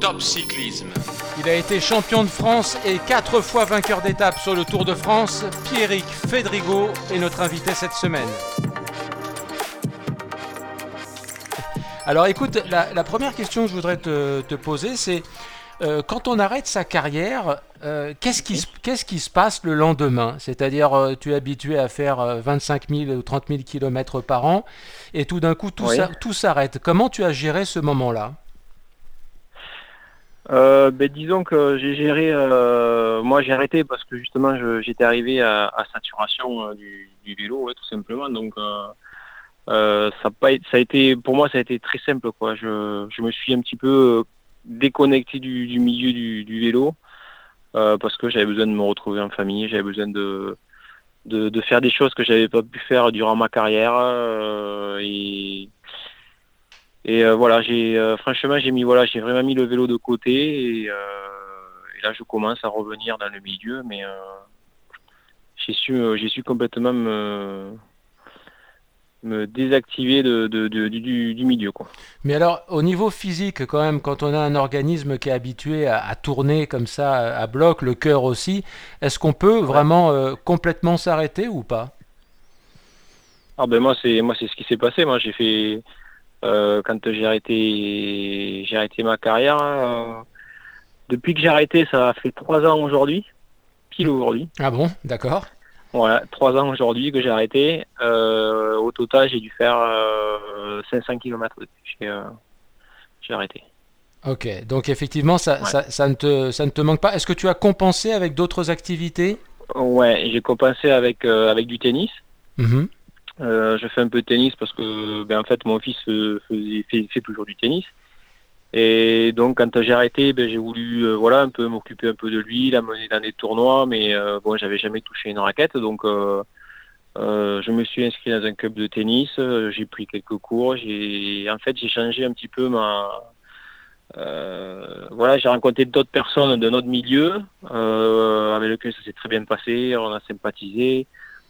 Top Cyclisme. Il a été champion de France et quatre fois vainqueur d'étape sur le Tour de France. Pierrick Fedrigo est notre invité cette semaine. Alors écoute, la, première question que je voudrais te, poser, c'est euh, quand on arrête sa carrière, euh, qu'est-ce qui, qui, se passe le lendemain? C'est-à-dire, euh, tu es habitué à faire 25 000 ou 30 000 km par an, et tout d'un coup, tout s'arrête. Comment tu as géré ce moment-là? Euh, ben, disons que j'ai géré, euh, moi j'ai arrêté parce que justement j'étais arrivé à, saturation euh, du, vélo, tout simplement. Donc ça, a pas, ça a été, pour moi ça a été très simple. Quoi. Je, me suis un petit peu déconnecté du, milieu du, vélo parce que j'avais besoin de me retrouver en famille, j'avais besoin de, de, de, faire des choses que j'avais pas pu faire durant ma carrière. et et euh, voilà, j'ai euh, franchement j'ai mis voilà, j'ai vraiment mis le vélo de côté et, euh, là je commence à revenir dans le milieu, mais j'ai su j'ai su complètement me me désactiver de, du, milieu. Quoi. Mais alors, au niveau physique, quand même, quand on a un organisme qui est habitué à, tourner comme ça à bloc, le cœur aussi, est-ce qu'on peut vraiment complètement s'arrêter ou pas? Ah ben moi c'est moi c'est ce qui s'est passé. Moi j'ai fait quand j'ai arrêté, j'ai arrêté ma carrière. Euh, depuis que j'ai arrêté, ça fait trois ans aujourd'hui, pile aujourd'hui. Ah bon, d'accord. Voilà, trois ans aujourd'hui que j'ai arrêté. Euh, au total, j'ai dû faire 500 km j'ai arrêté. Ok, donc effectivement, ça, ça, ne te, ça ne te manque pas. Est-ce que tu as compensé avec d'autres activités? Ouais, j'ai compensé avec, avec du tennis. Mm euh, je fais un peu de tennis parce que ben, en fait mon fils faisait, fait, toujours du tennis. Et donc quand j'ai arrêté, ben, j'ai voulu euh, voilà un peu m'occuper un peu de lui, l'amener dans des tournois, mais euh, bon j'avais jamais touché une raquette, donc je me suis inscrit dans un club de tennis, j'ai pris quelques cours, j'ai en fait j'ai changé un petit peu ma voilà j'ai rencontré d'autres personnes de notre milieu avec lesquelles ça s'est très bien passé, on a sympathisé.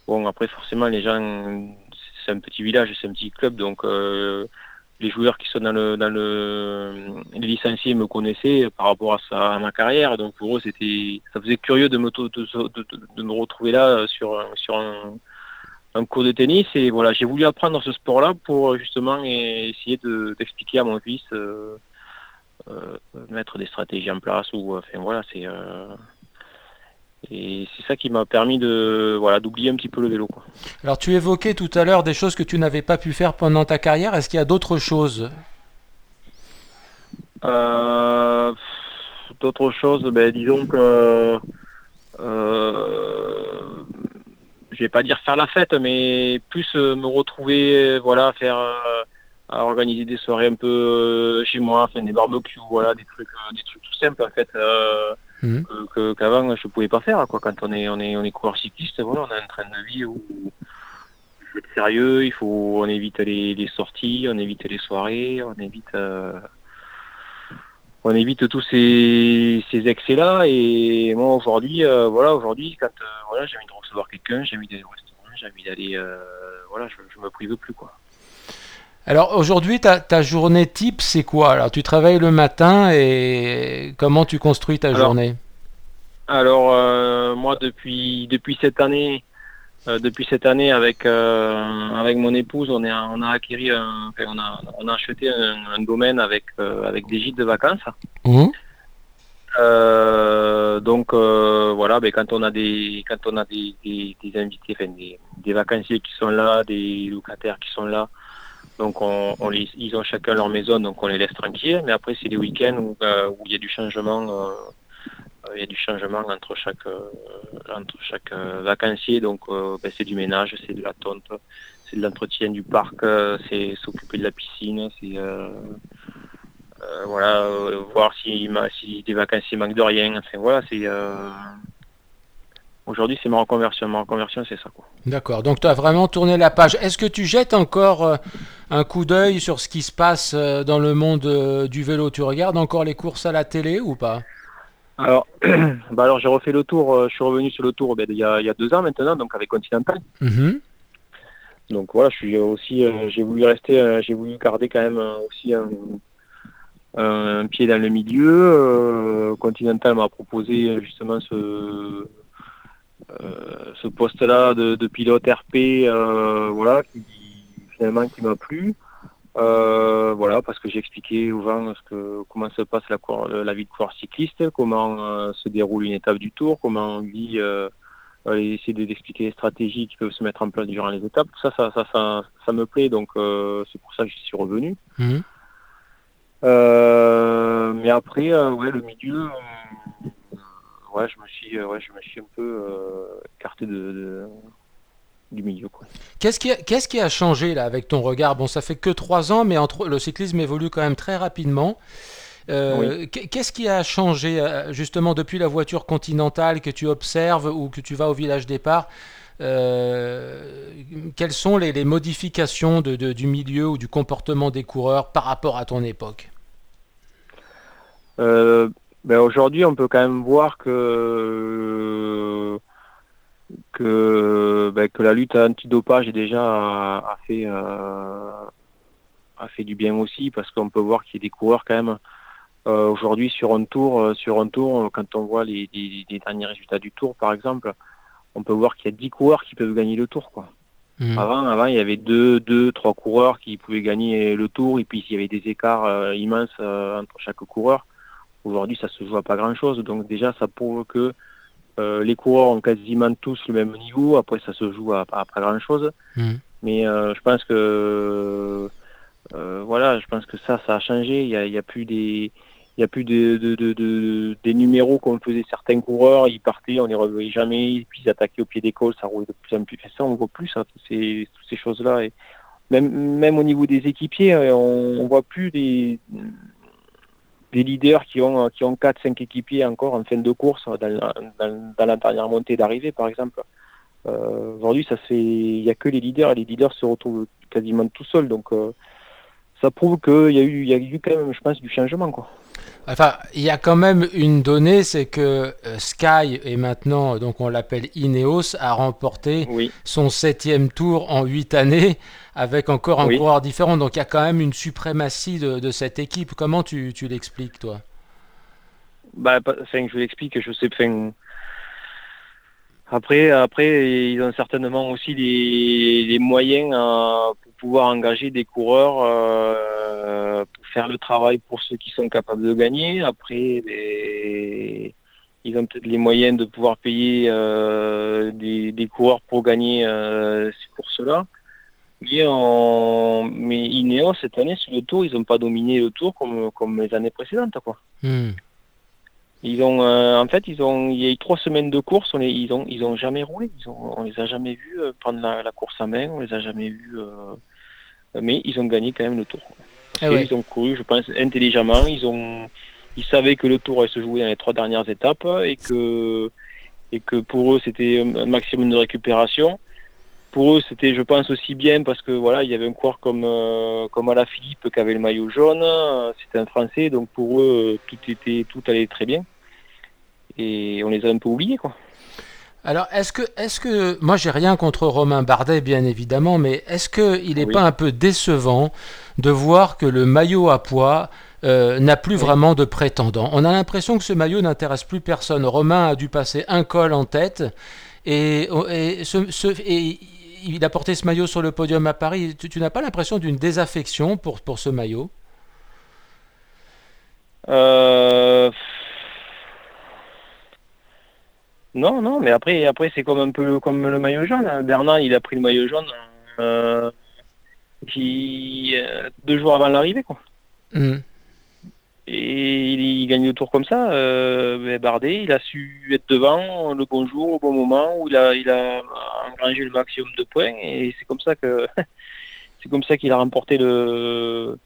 Bon, après, forcément, les gens, c'est un petit village, c'est un petit club, donc euh, les joueurs qui sont dans le, dans le, les licenciés me connaissaient par rapport à, ça, à ma carrière, donc pour eux, c'était, ça faisait curieux de me, retrouver là sur, sur un, cours de tennis, et voilà, j'ai voulu apprendre ce sport-là pour justement essayer d'expliquer à mon fils, euh, euh, mettre des stratégies en place, ou enfin voilà, c'est et c'est ça qui m'a permis de voilà d'oublier un petit peu le vélo. Quoi. Alors tu évoquais tout à l'heure des choses que tu n'avais pas pu faire pendant ta carrière. Est-ce qu'il y a d'autres choses? Euh, D'autres choses, ben, disons que euh, je vais pas dire faire la fête, mais plus euh, me retrouver, voilà, faire à organiser des soirées un peu chez moi, faire des barbecues, voilà, des trucs, des trucs tout simples en fait. Mhm. qu'avant je pouvais pas faire quoi. Quand on est on est on est coureur cycliste voilà on a un train de vie où il faut être sérieux il faut on évite les, les sorties on évite les soirées on évite euh, on évite tous ces, ces excès là et moi aujourd'hui euh, voilà aujourd'hui quand euh, voilà j'ai envie de recevoir quelqu'un j'ai envie d'aller au restaurant j'ai envie d'aller voilà je, je me prive plus quoi alors aujourd'hui, ta, journée type, c'est quoi? Alors tu travailles le matin et comment tu construis ta journée? Alors euh, moi depuis depuis cette année, euh, depuis cette année avec euh, avec mon épouse, on est on a acquis on a on a acheté un, domaine avec avec des gîtes de vacances. Mmh. donc voilà, ben, quand on a des quand on a des, des, invités, des, des vacanciers qui sont là, des locataires qui sont là, donc on, ils ont chacun leur maison, donc on les laisse tranquilles. Mais après c'est des week-ends où, euh, il y a du changement, euh, il y a du changement entre chaque entre chaque vacancier. Donc ben, c'est du ménage, c'est de la tonte, c'est de l'entretien du parc, c'est s'occuper de la piscine, c'est voilà voir si, si des vacanciers manquent de rien. Enfin voilà c'est Aujourd'hui, c'est ma reconversion. Ma reconversion, c'est ça. D'accord. Donc, tu as vraiment tourné la page. Est-ce que tu jettes encore euh, un coup d'œil sur ce qui se passe euh, dans le monde euh, du vélo? Tu regardes encore les courses à la télé ou pas? Alors, bah alors j'ai refait le tour. je suis revenu sur le tour ben, il, y a, deux ans maintenant, donc avec Continental. Mhm. Donc voilà, je suis aussi, j'ai voulu rester, j'ai voulu garder quand même aussi un, un pied dans le milieu. Continental m'a proposé justement ce, ce poste-là de, pilote RP, voilà, qui finalement qui m'a plu. voilà, parce que j'ai expliqué aux gens ce que, comment se passe la, la vie de coureur cycliste, comment se déroule une étape du tour, comment on vit essayer d'expliquer les stratégies qui peuvent se mettre en place durant les étapes. Ça, ça, ça, ça, me plaît, donc euh, c'est pour ça que je suis revenu. Euh, mais après, euh, ouais, le milieu, ouais, je me suis, ouais, je me suis un peu écarté de, du milieu. Qu'est-ce qui, a, qu'est-ce qui a changé là avec ton regard? Bon, ça fait que trois ans, mais entre, le cyclisme évolue quand même très rapidement. Euh, qu'est-ce qui a changé euh, justement depuis la voiture continentale que tu observes ou que tu vas au village départ? Euh, Quelles sont les, modifications du milieu ou du comportement des coureurs par rapport à ton époque? Ben Aujourd'hui, on peut quand même voir que que, ben, que la lutte anti-dopage déjà a, fait a fait du bien aussi parce qu'on peut voir qu'il y a des coureurs quand même euh, aujourd'hui, sur un tour, euh, sur un tour, euh, quand on voit les, derniers résultats du tour, par exemple, on peut voir qu'il y a 10 coureurs qui peuvent gagner le tour. Quoi. Mmh. Avant, avant, il y avait deux, deux, trois coureurs qui pouvaient gagner le tour, et puis il y avait des écarts immenses entre chaque coureur. Aujourd'hui, ça se joue à pas grand-chose. Donc déjà, ça prouve que les coureurs ont quasiment tous le même niveau. Après, ça se joue à, pas grand-chose. Mmh. Mais je pense que voilà, je pense que ça, ça a changé. Il n'y a, a, plus des il n'y a plus de, des numéros qu'on faisait certains coureurs, ils partaient, on les revoyait jamais, puis ils attaquaient au pied d'école, ça roulait de plus en plus. Ça, on voit plus ça, toutes ces, toutes ces choses-là. Et même, même au niveau des équipiers, euh, on, ne voit plus des, des leaders qui ont, qui ont 4-5 équipiers encore en fin de course, dans la, dernière montée d'arrivée par exemple. Euh, aujourd'hui, ça fait, il n'y a que les leaders, et les leaders se retrouvent quasiment tout seuls. Donc, euh, ça prouve qu'il y, a eu, y a eu quand même, je pense, du changement. Quoi. Enfin, il y a quand même une donnée, c'est que euh, Sky, et maintenant, donc on l'appelle Ineos, a remporté son septième tour en huit années, avec encore un coureur différent. Donc il y a quand même une suprématie de, cette équipe. Comment tu, l'expliques, toi? Bah, Je l'explique, je sais. Après, après, ils ont certainement aussi les, moyens euh, pouvoir engager des coureurs. Euh, faire le travail pour ceux qui sont capables de gagner. Après, ils ont peut-être les moyens de pouvoir payer euh, des, coureurs pour gagner euh, pour cela. Mais, mais Ineos, cette année, sur le tour, ils n'ont pas dominé le tour comme, comme les années précédentes. Quoi. Hmm. Ils ont, euh, en fait, ils ont, il y a eu trois semaines de course, on les, ils ont, ils ont jamais roulé. Ils ont, on les a jamais vus prendre la, course à main, on les a jamais vus, mais ils ont gagné quand même le tour. Eh ils ont couru, je pense, intelligemment. Ils ont, ils savaient que le tour allait se jouer dans les trois dernières étapes et que, et que pour eux c'était un maximum de récupération. Pour eux, c'était, je pense, aussi bien parce que voilà, il y avait un coureur comme euh, comme Philippe qui avait le maillot jaune. C'était un Français, donc pour eux, tout était, tout allait très bien. Et on les a un peu oubliés, quoi. Alors, est-ce que, est-ce que, moi, j'ai rien contre Romain Bardet, bien évidemment, mais est-ce qu'il n'est pas un peu décevant de voir que le maillot à poids euh, n'a plus vraiment de prétendant? On a l'impression que ce maillot n'intéresse plus personne. Romain a dû passer un col en tête et, il a porté ce maillot sur le podium à Paris. Tu, n'as pas l'impression d'une désaffection pour, pour ce maillot? Euh... Non, non, mais après, après c'est comme un peu comme le maillot jaune. Hein. Bernard, il a pris le maillot jaune euh, euh deux jours avant l'arrivée, quoi. Mm. Gagne le tour comme ça. Euh, Bardet, il a su être devant le bon jour, au bon moment, où il a, il a engrangé le maximum de points. Et c'est comme ça que c'est comme ça qu'il a remporté le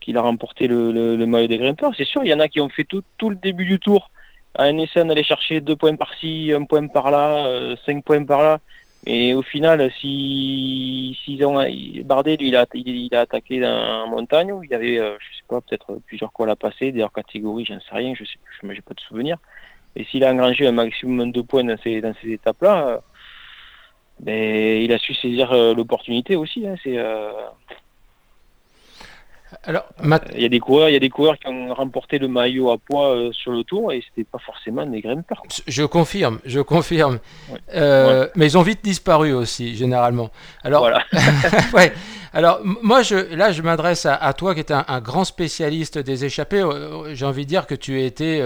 qu'il a remporté le, maillot des grimpeurs. C'est sûr, il y en a qui ont fait tout, tout le début du tour à un essai, allait chercher deux points par-ci, un point par-là, euh, cinq points par-là. Et au final, si s'ils ont Bardet, lui, il a, il, a attaqué dans montagne où il avait, euh, je sais pas, peut-être plusieurs cols à passer, d'ailleurs catégorie, j'en sais rien, je sais, je j'ai pas de souvenir. Et s'il a engrangé un maximum de points dans ces, dans ces étapes-là, euh, ben, il a su saisir l'opportunité aussi. Hein, c'est Alors, il y a des coureurs, il y a des coureurs qui ont remporté le maillot à poids euh, sur le tour et c'était pas forcément des grimpeurs. Je confirme, je confirme. Euh, mais ils ont vite disparu aussi, généralement. Alors, voilà. ouais. Alors, moi, je, là, je m'adresse à, toi qui es un, grand spécialiste des échappées. Euh, j'ai envie de dire que tu étais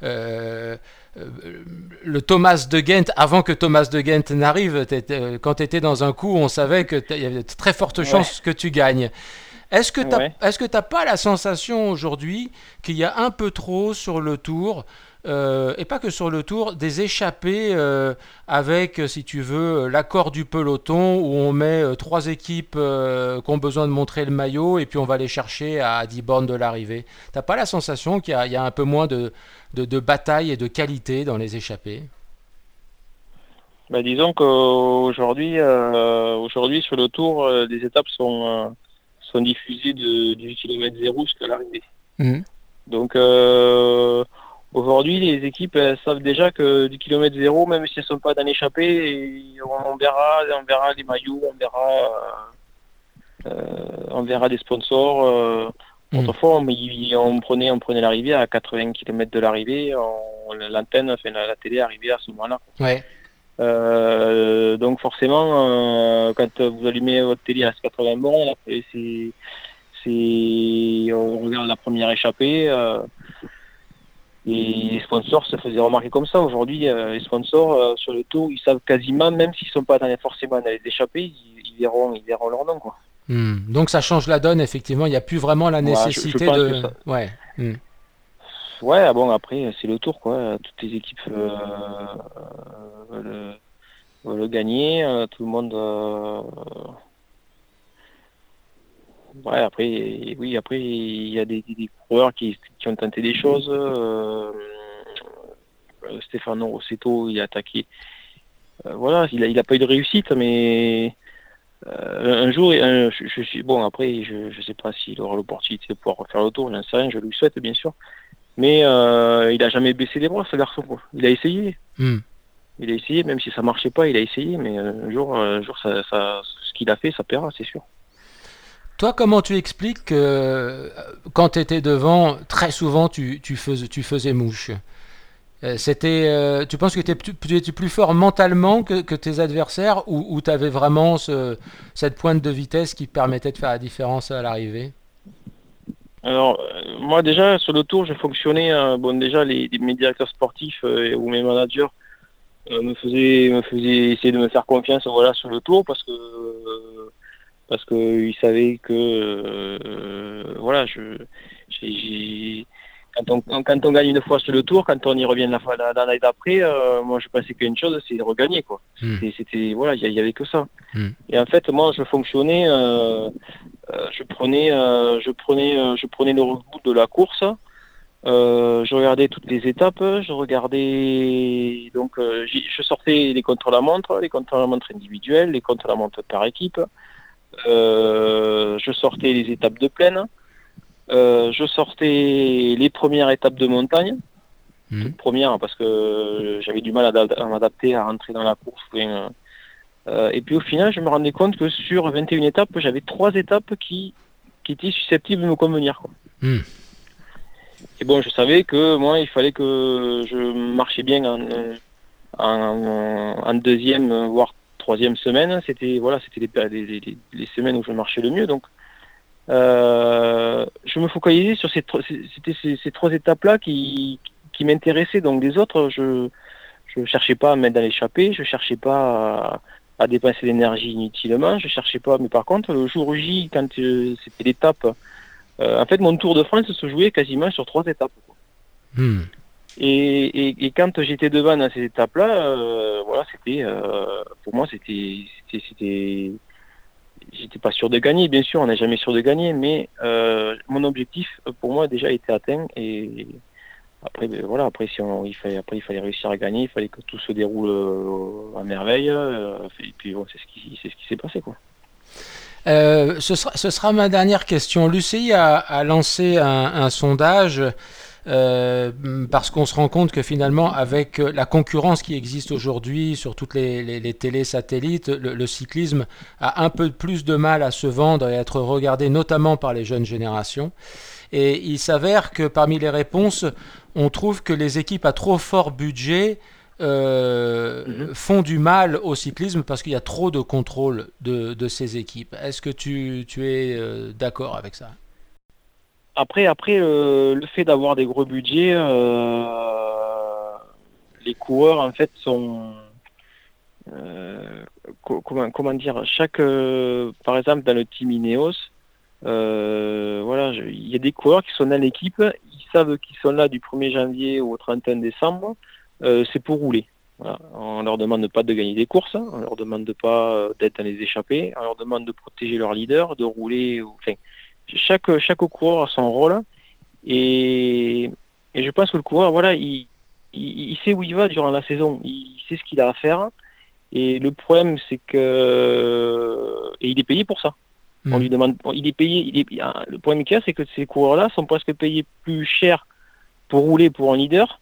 le Thomas de Ghent avant que Thomas de Ghent n'arrive. Quand tu étais dans un coup, on savait qu'il y avait de très fortes chances que tu gagnes. Est-ce que tu n'as pas la sensation aujourd'hui qu'il y a un peu trop sur le tour euh, et pas que sur le tour, des échappées euh, avec, si tu veux, l'accord du peloton où on met euh, trois équipes qui ont besoin de montrer le maillot et puis on va les chercher à 10 bornes de l'arrivée? T'as pas la sensation qu'il y, a un peu moins de, bataille et de qualité dans les échappées? Bah, Disons qu'aujourd'hui, aujourd'hui sur le tour, les étapes sont sont diffusés de, du kilomètre zéro jusqu'à l'arrivée. Mhm. Donc euh, aujourd'hui, les équipes savent déjà que du kilomètre zéro, même si elles ne sont pas dans l'échappée, on verra, on verra les maillots, on verra, euh, on verra des sponsors. Euh, mhm. Autrefois, on, prenait, on prenait l'arrivée à 80 km de l'arrivée, l'antenne, enfin, la, la, télé arrivait à ce moment-là. Ouais. Euh, donc forcément, euh, quand vous allumez votre télé à 80 bornes, c'est, c'est, on regarde la première échappée. Euh, et les sponsors se faisaient remarquer comme ça. Aujourd'hui, les sponsors sur le tour, ils savent quasiment, même s'ils ne sont pas dans les, forcément dans les échappées, ils, verront, ils verront leur nom. Quoi. Hmm. Donc ça change la donne, effectivement. Il n'y a plus vraiment la nécessité de. Ouais. Hmm. Ouais, ah bon, après, c'est le tour, quoi. Toutes les équipes euh, veulent, le gagner. Euh, tout le monde. Euh, ouais, après, oui, après, il y a des, coureurs qui, ont tenté des choses. Stéphano Rossetto, il a attaqué. voilà, il n'a il a pas eu de réussite, mais. un jour, je, suis bon. Après, je ne sais pas s'il aura l'opportunité de pouvoir refaire le tour. J'en rien. Je lui souhaite, bien sûr. Mais euh, il a jamais baissé les bras, ce garçon. Il a essayé. Hmm. Il a essayé, même si ça marchait pas, il a essayé. Mais un jour, un jour ça, ce qu'il a fait, ça paiera, c'est sûr. Toi, comment tu expliques que euh, quand tu étais devant, très souvent, tu, tu, faisais, tu faisais mouche? Euh, c'était, tu penses que tu étais plus fort mentalement que, que tes adversaires ou, ou tu avais vraiment ce, cette pointe de vitesse qui permettait de faire la différence à l'arrivée? Alors, euh, moi déjà, sur le tour, je fonctionnais, euh, bon déjà, les, mes directeurs sportifs euh, ou mes managers me, faisaient, me faisaient essayer de me faire confiance voilà, sur le tour parce que parce qu'ils savaient que voilà, je, quand, on, quand on gagne une fois sur le tour, quand on y revient la fois l'année d'après, moi je pensais qu'une chose, c'est de regagner quoi. Hmm. C'était voilà, il y, avait que ça. Hmm. Et en fait, moi je fonctionnais je prenais, euh, je prenais, euh, je prenais le reboot de la course. je regardais toutes les étapes, je regardais donc je sortais les contre-la-montre, les contre-la-montre individuels, les contre-la-montre par équipe. je sortais les étapes de plaine. je sortais les premières étapes de montagne. Mmh. Première parce que j'avais du mal à, m'adapter à rentrer dans la course. Euh, et puis au final, je me rendais compte que sur 21 étapes, j'avais trois étapes qui, qui étaient susceptibles de me convenir. Hmm. Et bon, je savais que moi, il fallait que je marchais bien en, en, deuxième, voire troisième semaine. C'était voilà, c'était les, les, semaines où je marchais le mieux. Donc, euh, je me focalisais sur ces, c'était ces, trois étapes-là qui, qui m'intéressaient. Donc, les autres, je ne cherchais pas à mettre dans l'échappée, je cherchais pas à, à dépenser l'énergie inutilement. Je cherchais pas, mais par contre, le jour J, quand euh, c'était l'étape, euh, en fait, mon Tour de France se jouait quasiment sur trois étapes. Hmm. Et, et, quand j'étais devant dans ces étapes-là, euh, voilà, c'était, pour moi, c'était, c'était, j'étais pas sûr de gagner, bien sûr, on n'est jamais sûr de gagner, mais mon objectif, pour moi, déjà été atteint et après, voilà, après, si on, il fallait, après, il fallait réussir à gagner, il fallait que tout se déroule euh, à merveille. Euh, et puis, c'est ce qui, c'est ce s'est passé, quoi. Euh, ce, sera, ce, sera, ma dernière question. L'UCI a, lancé un, sondage parce qu'on se rend compte que finalement, avec la concurrence qui existe aujourd'hui sur toutes les, les, satellites, le, cyclisme a un peu plus de mal à se vendre et à être regardé, notamment par les jeunes générations. Et il s'avère que parmi les réponses, on trouve que les équipes à trop fort budget euh, mhm. font du mal au cyclisme parce qu'il y a trop de contrôle de, ces équipes. Est-ce que tu, es euh, d'accord avec ça? Après, après euh, le fait d'avoir des gros budgets, les coureurs en fait sont comment, comment dire chaque par exemple dans le team Ineos voilà il y a des coureurs qui sont dans l'équipe ils savent qu'ils sont là du 1er janvier au 31 décembre euh, c'est pour rouler. On leur demande pas de gagner des courses, on leur demande pas euh, d'être dans les échappées, on leur demande de protéger leur leader, de rouler. Chaque, chaque coureur a son rôle. Et, je pense que le coureur, voilà, il, il, sait où il va durant la saison, il sait ce qu'il a à faire. Et le problème, c'est que et il est payé pour ça. On hmm. lui demande, il est payé. Il est, le problème qu'il y a, c'est que ces coureurs-là sont presque payés plus cher pour rouler pour un leader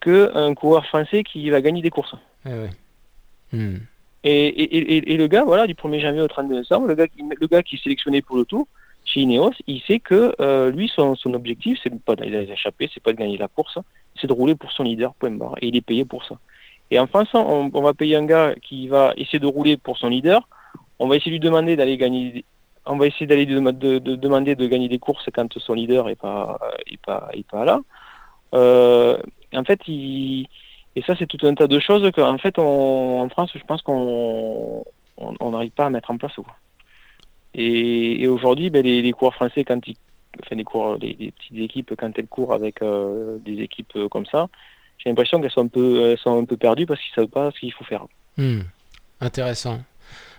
qu'un coureur français qui va gagner des courses. Eh hmm. et, le gars, voilà, du 1er janvier au 30 décembre, le gars, le gars qui est sélectionné pour le tour, chez Ineos, il sait que euh, lui, son, objectif, c'est pas d'aller échapper, c'est pas de gagner la course, c'est de rouler pour son leader, point barre. Et il est payé pour ça. Et en France, on, va payer un gars qui va essayer de rouler pour son leader, on va essayer de lui demander d'aller gagner on va essayer d'aller de, demander de gagner des courses quand son leader est pas est pas est pas là. Euh, en fait, et ça c'est tout un tas de choses qu'en fait en France, je pense qu'on n'arrive pas à mettre en place. Quoi. Et, aujourd'hui, ben, les, coureurs français, quand ils, enfin les, cours, les, petites équipes, quand elles courent avec euh, des équipes euh, comme ça, j'ai l'impression qu'elles sont un peu, sont un peu perdues parce qu'ils savent pas ce qu'il faut faire. Hmm. Intéressant.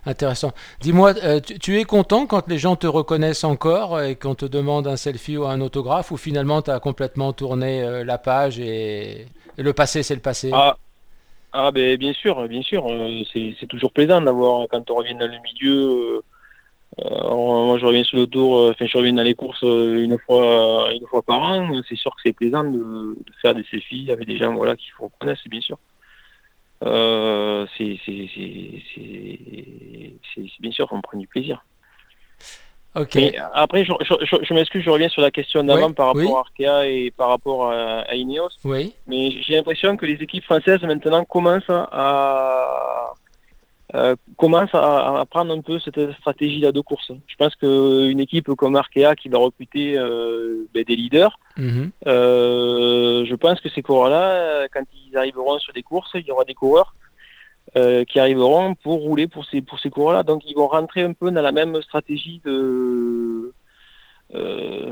Intéressant. Dis-moi, euh, tu, es content quand les gens te reconnaissent encore et qu'on te demande un selfie ou un autographe ou finalement tu as complètement tourné euh, la page et, le passé c'est le passé? Ah. ah, ben bien sûr, bien sûr. Euh, c'est toujours plaisant d'avoir quand on revient dans le milieu. moi je reviens sur le tour, enfin je reviens dans les courses une fois une fois par an. C'est sûr que c'est plaisant de, faire des selfies avec des gens voilà, qui vous reconnaissent, bien sûr. Euh, c'est bien sûr qu'on prend du plaisir. Ok. après, je, je, m'excuse, je reviens sur la question d'avant par rapport à Arkea et par rapport à, Ineos. Oui. Mais j'ai l'impression que les équipes françaises maintenant commencent à, euh, commence à, prendre un peu cette stratégie-là de course. Je pense qu'une équipe comme Arkea qui va recruter euh, ben, des leaders, mhm. euh, je pense que ces coureurs-là, quand ils arriveront sur des courses, il y aura des coureurs qui arriveront pour rouler pour ces, pour ces coureurs-là. Donc ils vont rentrer un peu dans la même stratégie de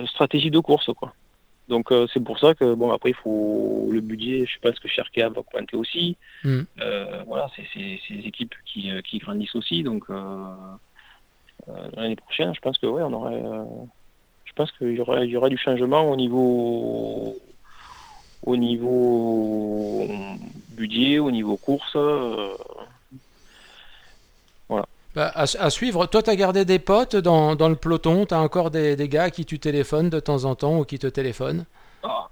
stratégie de course. quoi. Donc euh, c'est pour ça que bon après il faut le budget, je pense que Cherka va pointer aussi. Mm. Euh, voilà, c'est des équipes qui, euh, qui, grandissent aussi, donc l'année prochaine, je pense que ouais, on aurait, je pense qu'il y aurait, il y aurait du changement au niveau au niveau budget, au niveau course. Bah, à, suivre. Toi, tu as gardé des potes dans, dans le peloton? Tu as encore des, des, gars qui tu téléphones de temps en temps ou qui te téléphonent? Ah.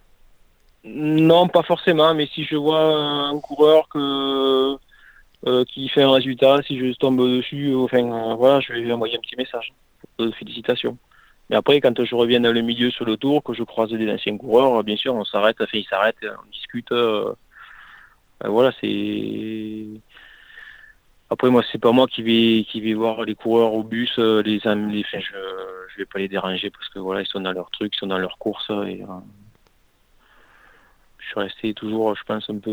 Non, pas forcément. Mais si je vois un coureur que, euh, qui fait un résultat, si je tombe dessus, enfin, euh, voilà, je vais lui envoyer un petit message. de félicitations. Mais après, quand je reviens dans le milieu sur le tour, que je croise des anciens coureurs, bien sûr, on s'arrête, enfin, ils s'arrêtent, on discute. Euh, voilà, c'est après, moi, c'est pas moi qui vais qui vais voir les coureurs au bus, euh, les je je vais pas les déranger parce que voilà, ils sont dans leur truc, ils sont dans leur course et euh, je suis resté toujours, je pense un peu,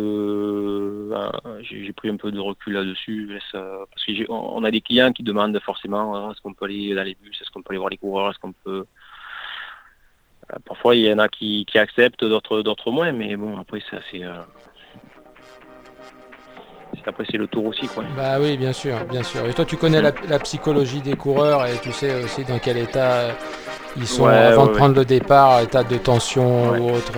euh, j'ai pris un peu de recul là-dessus parce qu'on a des clients qui demandent forcément hein, est-ce qu'on peut aller dans les bus, est-ce qu'on peut aller voir les coureurs, est-ce qu'on peut Parfois, il y en a qui, qui acceptent, d'autres d'autres moins, mais bon, après, ça c'est après c'est le tour aussi quoi. Bah oui bien sûr, bien sûr. Et toi tu connais la, psychologie des coureurs et tu sais aussi dans quel état ils sont avant de prendre le départ, état de tension ou autre.